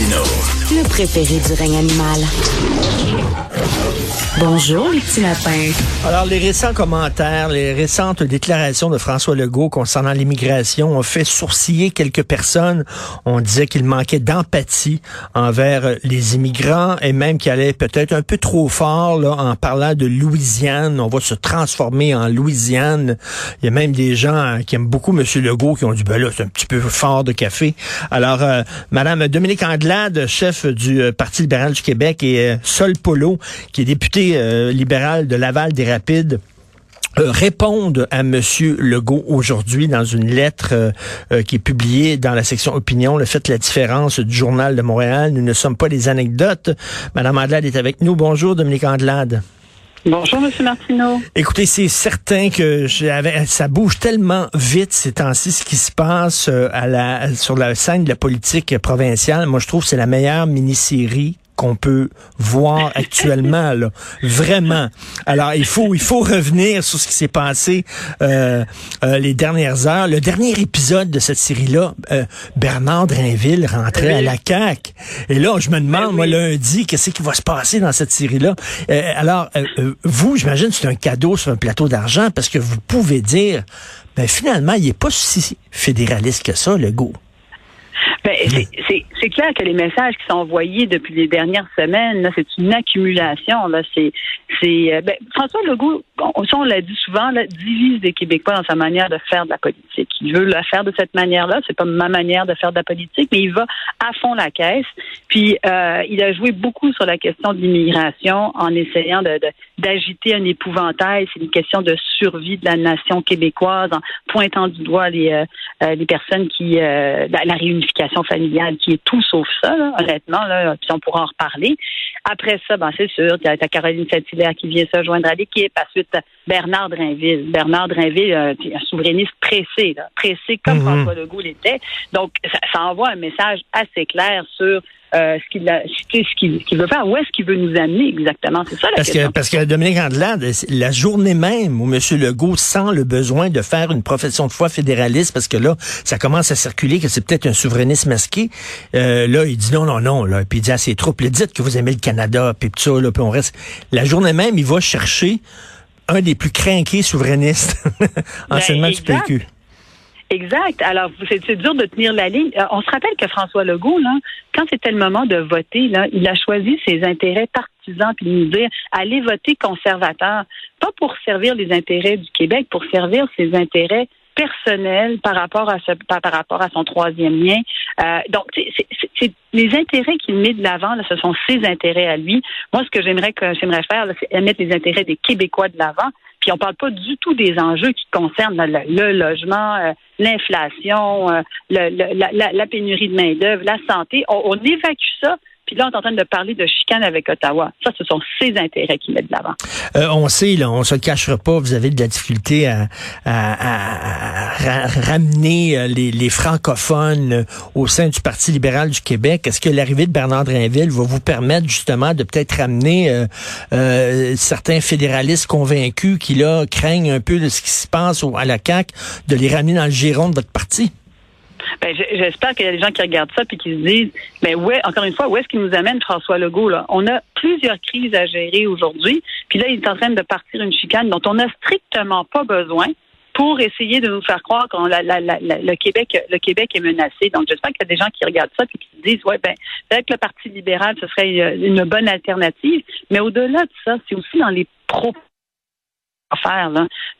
Le préféré du règne animal. Bonjour, les petits lapins. Alors, les récents commentaires, les récentes déclarations de François Legault concernant l'immigration ont fait sourciller quelques personnes. On disait qu'il manquait d'empathie envers les immigrants et même qu'il allait peut-être un peu trop fort là, en parlant de Louisiane. On va se transformer en Louisiane. Il y a même des gens qui aiment beaucoup M. Legault qui ont dit, ben là, c'est un petit peu fort de café. Alors, euh, Madame Dominique Anglade, chef du euh, Parti libéral du Québec, et euh, Sol Polo, qui est député euh, libéral de Laval des Rapides, euh, répondent à Monsieur Legault aujourd'hui dans une lettre euh, euh, qui est publiée dans la section opinion. Le fait la différence du journal de Montréal. Nous ne sommes pas des anecdotes. Madame Anglade est avec nous. Bonjour, Dominique Anglade. Bonjour, Monsieur Martineau. Écoutez, c'est certain que j'avais, ça bouge tellement vite ces temps-ci, ce qui se passe à la, sur la scène de la politique provinciale. Moi, je trouve que c'est la meilleure mini-série qu'on peut voir actuellement là, vraiment. Alors il faut il faut revenir sur ce qui s'est passé euh, euh, les dernières heures. Le dernier épisode de cette série là, euh, Bernard Drinville rentrait à la CAC. Et là je me demande oui. moi lundi qu'est-ce qui va se passer dans cette série là. alors vous j'imagine c'est un cadeau sur un plateau d'argent parce que vous pouvez dire ben finalement il est pas si fédéraliste que ça le goût. Ben, c'est clair que les messages qui sont envoyés depuis les dernières semaines, c'est une accumulation. Là, c'est, c'est, ben, François Legault, on, on l'a dit souvent, là, divise les Québécois dans sa manière de faire de la politique. Il veut la faire de cette manière-là. C'est pas ma manière de faire de la politique, mais il va à fond la caisse. Puis, euh, il a joué beaucoup sur la question de l'immigration en essayant de, de, d'agiter un épouvantail. C'est une question de survie de la nation québécoise en pointant du doigt les, euh, les personnes qui, euh, la, la réunification familiale qui est tout sauf ça, là, honnêtement, là, puis on pourra en reparler. Après ça, ben c'est sûr, tu as Caroline Saint-Hilaire qui vient se joindre à l'équipe. Ensuite, Bernard Drinville. Bernard Drinville, euh, un souverainiste pressé, là, pressé comme mm -hmm. François Legault l'était. Donc, ça, ça, envoie un message assez clair sur euh, ce qu'il ce qu'il qu veut faire, où est-ce qu'il veut nous amener exactement, c'est ça la parce question. Que, parce que Dominique Andelade, la journée même où M. Legault sent le besoin de faire une profession de foi fédéraliste, parce que là, ça commence à circuler que c'est peut-être un souverainiste masqué, euh, là, il dit non, non, non, là, puis il dit à ses troupes, dites que vous aimez le Canada, puis tout ça, là, puis on reste. La journée même, il va chercher un des plus crainqués souverainistes, anciennement ben, du PQ. Exact. Alors, c'est dur de tenir la ligne. Euh, on se rappelle que François Legault, quand c'était le moment de voter, il a choisi ses intérêts partisans puis nous dire allez voter conservateur, pas pour servir les intérêts du Québec, pour servir ses intérêts personnels par rapport à ce, par, par rapport à son troisième lien. Euh, donc, c'est les intérêts qu'il met de l'avant, ce sont ses intérêts à lui. Moi, ce que j'aimerais que j'aimerais faire, c'est mettre les intérêts des Québécois de l'avant. Puis on parle pas du tout des enjeux qui concernent le, logement, euh, l'inflation, euh, la, pénurie de main-d'œuvre, la santé. On évacue ça. Puis là, on est en train de parler de chicane avec Ottawa. Ça, ce sont ses intérêts qui mettent de l'avant. Euh, on sait, là, on se cachera pas, vous avez de la difficulté à, ramener les, les, francophones au sein du Parti libéral du Québec. Est-ce que l'arrivée de Bernard Drinville va vous permettre justement de peut-être ramener euh, euh, certains fédéralistes convaincus qui, là, craignent un peu de ce qui se passe à la CAQ, de les ramener dans le giron de votre parti? Ben, j'espère qu'il y a des gens qui regardent ça et qui se disent, mais ouais, encore une fois, où est-ce qu'il nous amène François Legault On a plusieurs crises à gérer aujourd'hui, puis là, il est en train de partir une chicane dont on n'a strictement pas besoin pour essayer de nous faire croire que le Québec, le Québec est menacé. Donc, j'espère qu'il y a des gens qui regardent ça et qui se disent, ouais, ben, peut-être le Parti libéral, ce serait une bonne alternative. Mais au-delà de ça, c'est aussi dans les propos faire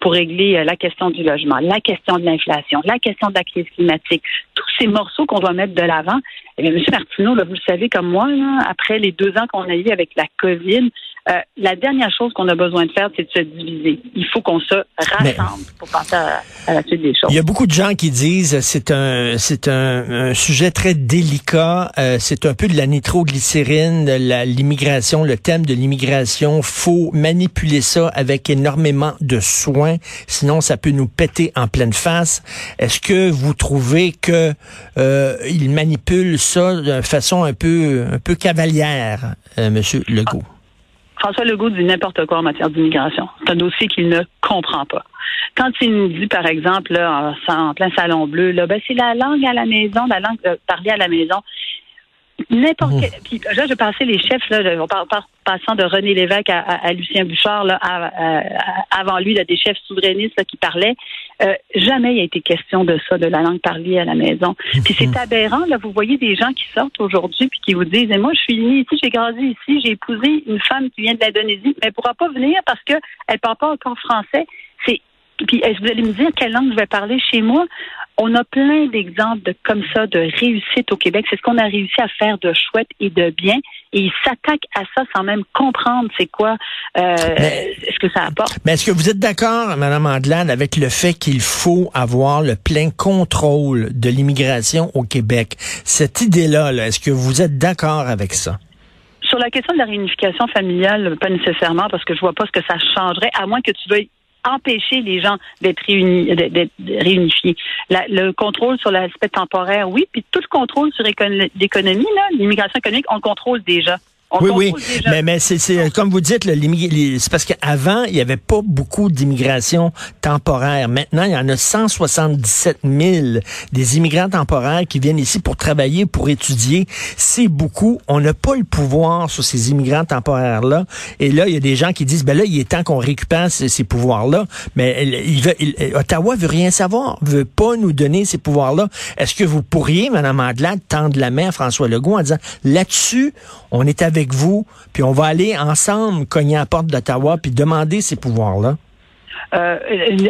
pour régler la question du logement, la question de l'inflation, la question de la crise climatique, tous ces morceaux qu'on doit mettre de l'avant. Eh bien, M. Martineau, vous le savez comme moi, après les deux ans qu'on a eu avec la COVID, euh, la dernière chose qu'on a besoin de faire, c'est de se diviser. Il faut qu'on se rassemble Mais, pour passer à, à, la suite des choses. Il y a beaucoup de gens qui disent c'est un c'est un, un, sujet très délicat. Euh, c'est un peu de la nitroglycérine, l'immigration, le thème de l'immigration. Faut manipuler ça avec énormément de soin, sinon ça peut nous péter en pleine face. Est-ce que vous trouvez que euh, il manipule ça de façon un peu un peu cavalière, euh, Monsieur Legault? Ah. François Legault dit n'importe quoi en matière d'immigration. C'est un dossier qu'il ne comprend pas. Quand il nous dit, par exemple, là, en, plein salon bleu, là, ben, c'est la langue à la maison, la langue euh, parlée à la maison. N'importe quel. Puis là, je passais les chefs, là, passant de René Lévesque à, Lucien Bouchard, là, avant lui, là, des chefs souverainistes qui parlaient. Euh, jamais il a été question de ça, de la langue parlée à la maison. Puis c'est aberrant, là, vous voyez des gens qui sortent aujourd'hui puis qui vous disent, et moi, je suis née ici, j'ai grandi ici, j'ai épousé une femme qui vient de l'Indonésie, mais elle pourra pas venir parce qu'elle ne parle pas encore français. C'est puis vous allez me dire quelle langue je vais parler chez moi? On a plein d'exemples de comme ça de réussite au Québec. C'est ce qu'on a réussi à faire de chouette et de bien. Et ils s'attaquent à ça sans même comprendre c'est quoi euh, ce que ça apporte. Mais est-ce que vous êtes d'accord, Mme Andelade, avec le fait qu'il faut avoir le plein contrôle de l'immigration au Québec? Cette idée-là, -là, est ce que vous êtes d'accord avec ça? Sur la question de la réunification familiale, pas nécessairement, parce que je vois pas ce que ça changerait, à moins que tu veuilles empêcher les gens d'être réunifiés. le contrôle sur l'aspect temporaire, oui, puis tout le contrôle sur l'économie, l'immigration économique, on le contrôle déjà oui, oui, mais, mais c'est comme vous dites, c'est parce qu'avant, il n'y avait pas beaucoup d'immigration temporaire. Maintenant, il y en a 177 000 des immigrants temporaires qui viennent ici pour travailler, pour étudier. C'est beaucoup. On n'a pas le pouvoir sur ces immigrants temporaires-là. Et là, il y a des gens qui disent, ben là, il est temps qu'on récupère ces, pouvoirs-là. Mais il veut, Ottawa veut rien savoir, veut pas nous donner ces pouvoirs-là. Est-ce que vous pourriez, Mme Adelante, tendre la main à François Legault en disant, là-dessus, on est avec vous, puis on va aller ensemble cogner à la porte d'Ottawa puis demander ces pouvoirs-là? Euh,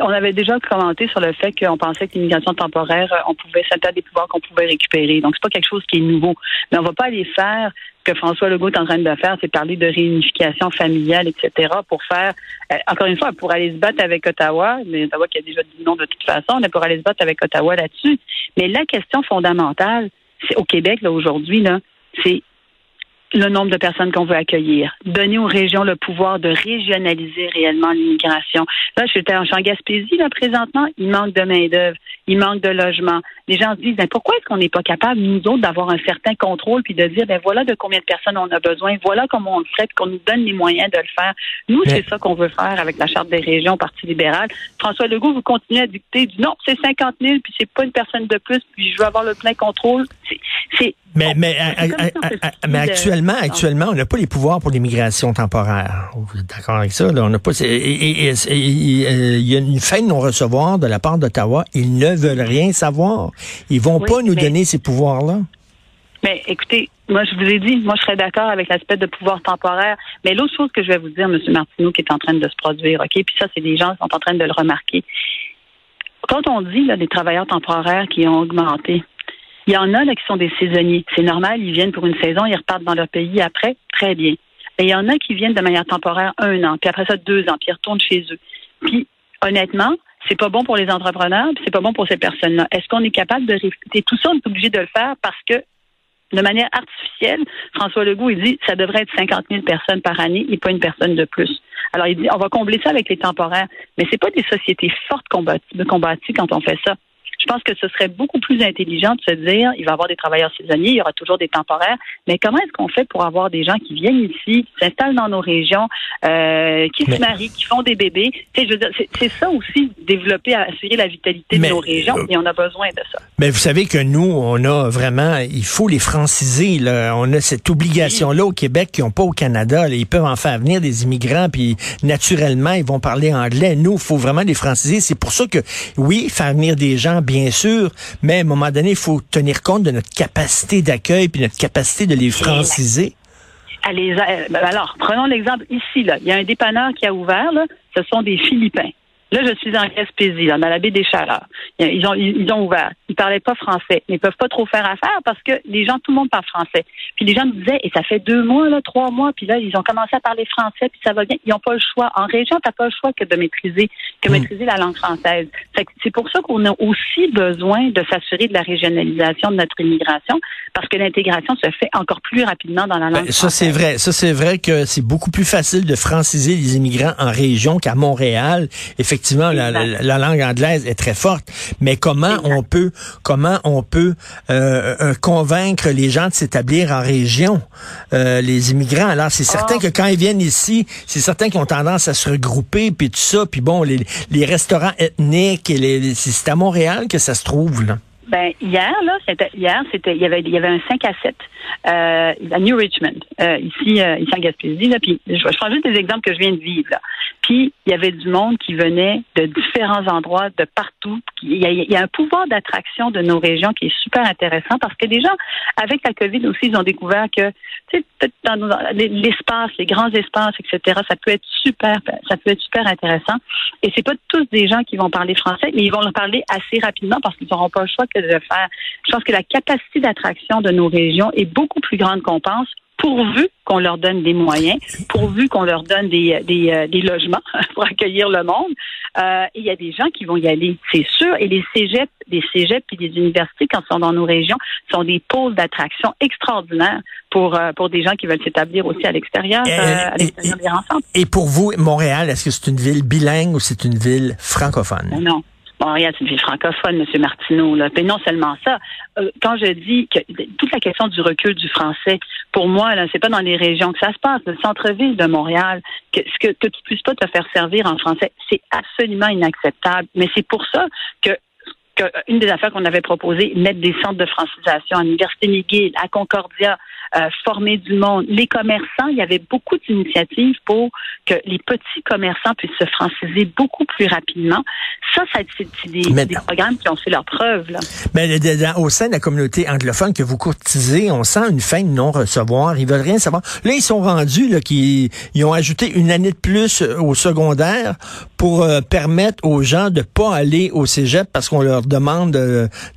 on avait déjà commenté sur le fait qu'on pensait que l'immigration temporaire, euh, on pouvait s'attendre des pouvoirs qu'on pouvait récupérer. Donc, c'est pas quelque chose qui est nouveau. Mais on va pas aller faire ce que François Legault est en train de faire, c'est parler de réunification familiale, etc., pour faire, euh, encore une fois, pour aller se battre avec Ottawa, mais Ottawa qui a déjà dit non de toute façon, mais pour aller se battre avec Ottawa là-dessus. Mais la question fondamentale, c'est au Québec, là, aujourd'hui, là, c'est le nombre de personnes qu'on veut accueillir, donner aux régions le pouvoir de régionaliser réellement l'immigration. Là, je suis en Gaspésie, là, présentement, il manque de main-d'œuvre, il manque de logement. Les gens se disent, ben, pourquoi est-ce qu'on n'est pas capable, nous autres, d'avoir un certain contrôle puis de dire, ben, voilà de combien de personnes on a besoin, voilà comment on le fait, qu'on nous donne les moyens de le faire. Nous, c'est ça qu'on veut faire avec la Charte des régions, Parti libéral. François Legault, vous continuez à dicter du non, c'est 50 000, puis c'est pas une personne de plus, puis je veux avoir le plein contrôle. C'est mais, mais, mais actuellement, actuellement, on n'a pas les pouvoirs pour l'immigration temporaire. Vous êtes d'accord avec ça? Là? On n'a pas. Et, il y a une fin de non-recevoir de la part d'Ottawa. Ne veulent rien savoir. Ils vont pas nous donner ces pouvoirs-là. Mais écoutez, moi je vous ai dit, moi je serais d'accord avec l'aspect de pouvoir temporaire. Mais l'autre chose que je vais vous dire, M. Martineau, qui est en train de se produire, OK? Puis ça, c'est des gens qui sont en train de le remarquer. Quand on dit là, des travailleurs temporaires qui ont augmenté, il y en a là, qui sont des saisonniers. C'est normal, ils viennent pour une saison, ils repartent dans leur pays après, très bien. Mais il y en a qui viennent de manière temporaire un an, puis après ça deux ans, puis ils retournent chez eux. Puis honnêtement, c'est pas bon pour les entrepreneurs, c'est pas bon pour ces personnes-là. Est-ce qu'on est capable de réfuter tout ça On est obligé de le faire parce que de manière artificielle, François Legault, il dit ça devrait être 50 000 personnes par année et pas une personne de plus. Alors, il dit on va combler ça avec les temporaires, mais c'est pas des sociétés fortes combattues quand on fait ça. Je pense que ce serait beaucoup plus intelligent de se dire, il va y avoir des travailleurs saisonniers, il y aura toujours des temporaires, mais comment est-ce qu'on fait pour avoir des gens qui viennent ici, qui s'installent dans nos régions, euh, qui se marient, qui font des bébés? C'est ça aussi, développer, assurer la vitalité de nos régions, euh, et on a besoin de ça. Mais vous savez que nous, on a vraiment, il faut les franciser. Là. On a cette obligation-là au Québec qu'ils n'ont pas au Canada. Ils peuvent en faire venir des immigrants, puis naturellement, ils vont parler anglais. Nous, il faut vraiment les franciser. C'est pour ça que, oui, faire venir des gens bien sûr, mais à un moment donné, il faut tenir compte de notre capacité d'accueil puis notre capacité de les franciser. Euh, ben alors, prenons l'exemple ici. Là. Il y a un dépanneur qui a ouvert. Là. Ce sont des Philippins. Là, je suis en Gaspésie, dans la baie des Chaleurs. Ils ont, ils ont ouvert. Ils parlaient pas français. Ils peuvent pas trop faire affaire parce que les gens, tout le monde parle français. Puis les gens me disaient, et ça fait deux mois, là, trois mois, puis là, ils ont commencé à parler français, puis ça va bien. Ils n'ont pas le choix. En région, t'as pas le choix que de maîtriser, que hmm. maîtriser la langue française. C'est pour ça qu'on a aussi besoin de s'assurer de la régionalisation de notre immigration, parce que l'intégration se fait encore plus rapidement dans la langue ben, Ça, c'est vrai. Ça, c'est vrai que c'est beaucoup plus facile de franciser les immigrants en région qu'à Montréal. Effectivement, effectivement, la, langue anglaise est très forte, mais comment on peut, comment on peut euh, euh, convaincre les gens de s'établir en région, euh, les immigrants? Alors c'est certain ah. que quand ils viennent ici, c'est certain qu'ils ont tendance à se regrouper puis tout ça, puis bon, les, les restaurants ethniques et les, c'est à Montréal que ça se trouve là. Ben hier là, c'était hier, c'était il y avait il y avait un 5 à 7 euh, à New Richmond euh, ici euh, ici en Gaspésie là. Puis je, je prends juste des exemples que je viens de vivre là. Puis il y avait du monde qui venait de différents endroits, de partout. Il y a, un pouvoir d'attraction de nos régions qui est super intéressant parce que des gens avec la COVID aussi ils ont découvert que peut-être dans l'espace, les grands espaces, etc. Ça peut être super ça peut être super intéressant. Et c'est pas tous des gens qui vont parler français, mais ils vont le parler assez rapidement parce qu'ils n'auront pas le choix que de le faire. Je pense que la capacité d'attraction de nos régions est beaucoup plus grande qu'on pense pourvu qu'on leur donne des moyens, pourvu qu'on leur donne des, des, euh, des logements pour accueillir le monde. Euh, il y a des gens qui vont y aller, c'est sûr. Et les cégeps, des cégeps et des universités, quand ils sont dans nos régions, sont des pôles d'attraction extraordinaires pour, euh, pour des gens qui veulent s'établir aussi à l'extérieur, Euh, euh, à l'extérieur des rencontres. Et pour vous, Montréal, est-ce que c'est une ville bilingue ou c'est une ville francophone? Non. Montréal, c'est une ville francophone, M. Martineau. Là. Puis non seulement ça, euh, quand je dis que toute la question du recul du français, pour moi, là, c'est pas dans les régions que ça se passe. Le centre-ville de Montréal, que, que, que tu puisses pas te faire servir en français, c'est absolument inacceptable. Mais c'est pour ça que que une des affaires qu'on avait proposé, mettre des centres de francisation à l'Université McGill, à Concordia, euh, former du monde. Les commerçants, il y avait beaucoup d'initiatives pour que les petits commerçants puissent se franciser beaucoup plus rapidement. Ça, ça c'est des, Mais- des programmes qui ont fait leur preuve. Là. Mais dans- au sein de la communauté anglophone que vous courtisez, on sent une fin de non-recevoir. Ils veulent rien savoir. Là, ils sont rendus, là, qu'ils ils ont ajouté une année de plus euh, au secondaire pour euh, permettre aux gens de pas aller au cégep parce qu'on leur demande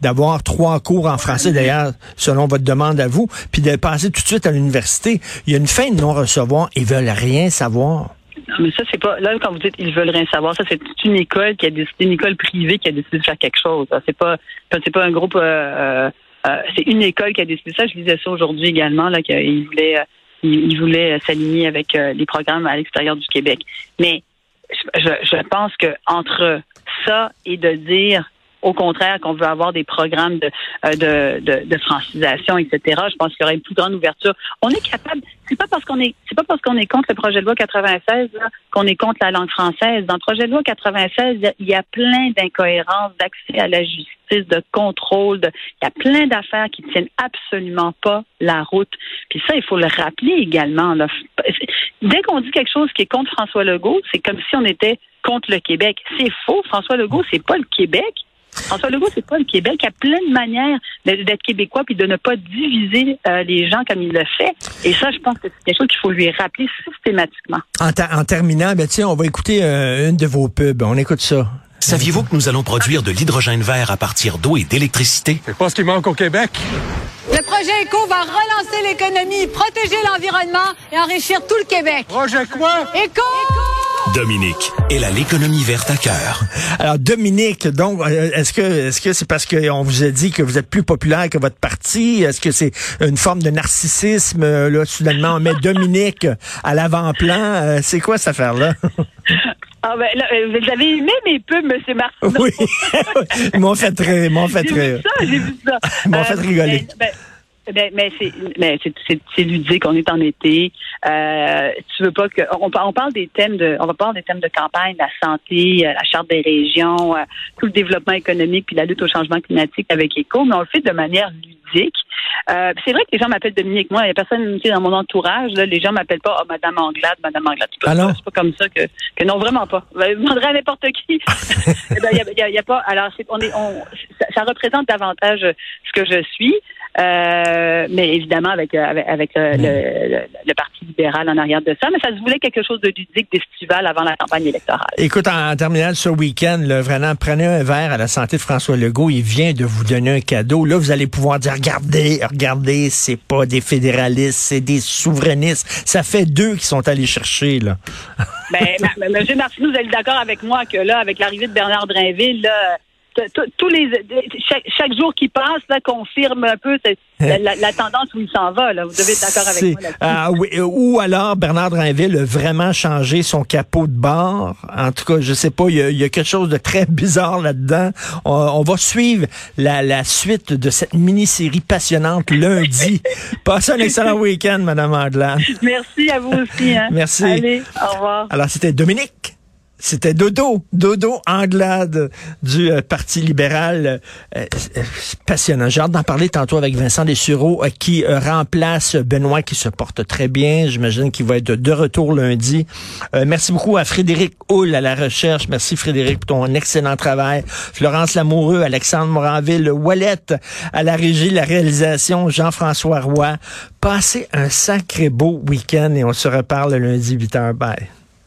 d'avoir trois cours en français, d'ailleurs, selon votre demande à vous, puis de passer tout de suite à l'université. Il y a une fin de non-recevoir. Ils veulent rien savoir. Non, mais ça, c'est pas. Là, quand vous dites ils veulent rien savoir, ça, c'est une école qui a décidé, une école privée qui a décidé de faire quelque chose. C'est pas, c'est pas un groupe. euh, euh, euh, c'est une école qui a décidé ça. Je lisais ça aujourd'hui également, là, qu'ils voulaient, s'aligner avec les programmes à l'extérieur du Québec. Mais je, je pense que entre ça et de dire au contraire qu'on veut avoir des programmes de, euh, de, de, de francisation, etc. Je pense qu'il y aurait une plus grande ouverture. On est capable. C'est pas parce qu'on est, c'est pas parce qu'on est contre le projet de loi 96 là, qu'on est contre la langue française. Dans le projet de loi 96, il y a- il y a plein d'incohérences d'accès à la justice, de contrôle. De, il y a plein d'affaires qui tiennent absolument pas la route. Puis ça, il faut le rappeler également. Là. Dès qu'on dit quelque chose qui est contre François Legault, c'est comme si on était contre le Québec. C'est faux. François Legault, c'est pas le Québec. François Legault, c'est pas le Québec. Il y a plein de manières d'être québécois puis de ne pas diviser euh, les gens comme il le fait. Et ça, je pense que c'est quelque chose qu'il faut lui rappeler systématiquement. En, ter- en terminant, ben, tiens, on va écouter euh, une de vos pubs. On écoute ça. Saviez-vous que nous allons produire de l'hydrogène vert à partir d'eau et d'électricité? C'est pas ce qui manque au Québec. Le projet ECO va relancer l'économie, protéger l'environnement et enrichir tout le Québec. Projet quoi? ECO! Dominique, elle a l'économie verte à cœur. Alors Dominique, donc euh, est-ce que est-ce que c'est parce qu'on vous a dit que vous êtes plus populaire que votre parti? Est-ce que c'est une forme de narcissisme euh, là soudainement on met Dominique à l'avant-plan? Euh, C'est quoi cette affaire là Ah ben, là, vous avez aimé mes pubs, M. Martineau? Oui, ils m'ont fait rire, ils m'ont fait J'ai vu rire. ça, j'ai vu ça. Ils m'ont fait rigoler. Ben, ben, ben, mais c'est mais c'est c'est c'est ludique on est en été. Euh, tu veux pas que on, on parle des thèmes de on va parler des thèmes de campagne la santé euh, la charte des régions euh, tout le développement économique puis la lutte au changement climatique avec Éco mais on le fait de manière ludique. Euh, c'est vrai que les gens m'appellent Dominique. Moi il y a personne tu sais, dans mon entourage là, les gens m'appellent pas oh, Madame Anglade Madame Anglade. C'est pas, Ah non? c'est pas comme ça que que non vraiment pas. Vous demanderez à n'importe qui. Eh ben, il y a, il y a- il y a pas alors c'est on est on ça, ça représente davantage ce que je suis euh, mais évidemment avec euh, avec, avec, euh, le, le, le Parti libéral en arrière de ça. Mais ça se voulait quelque chose de ludique, d'estival avant la campagne électorale. Écoute, en, en terminale ce week-end, là, vraiment, prenez un verre à la santé de François Legault. Il vient de vous donner un cadeau. Là, vous allez pouvoir dire, regardez, regardez, c'est pas des fédéralistes, c'est des souverainistes. Ça fait deux qui sont allés chercher, là. Ben, M. Martineau, vous êtes d'accord avec moi que là, avec l'arrivée de Bernard Drinville, là, tous les chaque, chaque jour qui passe là confirme un peu la, la- la tendance où il s'en va. Là. Vous devez être d'accord avec moi là-dessus. ah oui, euh, ou alors Bernard Drinville a vraiment changé son capot de bord. En tout cas, je sais pas, il y a, il y a quelque chose de très bizarre là-dedans. On, on va suivre la, la suite de cette mini-série passionnante lundi. Passez un excellent week-end, Madame Anglade. Merci à vous aussi. Hein. Merci. Allez, au revoir. Alors, c'était Dominique. C'était Dodo, Dodo Anglade du euh, Parti libéral. Euh, euh, passionnant. J'ai hâte d'en parler tantôt avec Vincent Dessureau qui remplace Benoît qui se porte très bien. J'imagine qu'il va être de retour lundi. merci beaucoup à Frédéric Hull à la recherche. Merci Frédéric pour ton excellent travail. Florence Lamoureux, Alexandre Moranville, Wallet à la régie, la réalisation, Jean-François Roy. Passez un sacré beau week-end et on se reparle lundi 8h. Bye.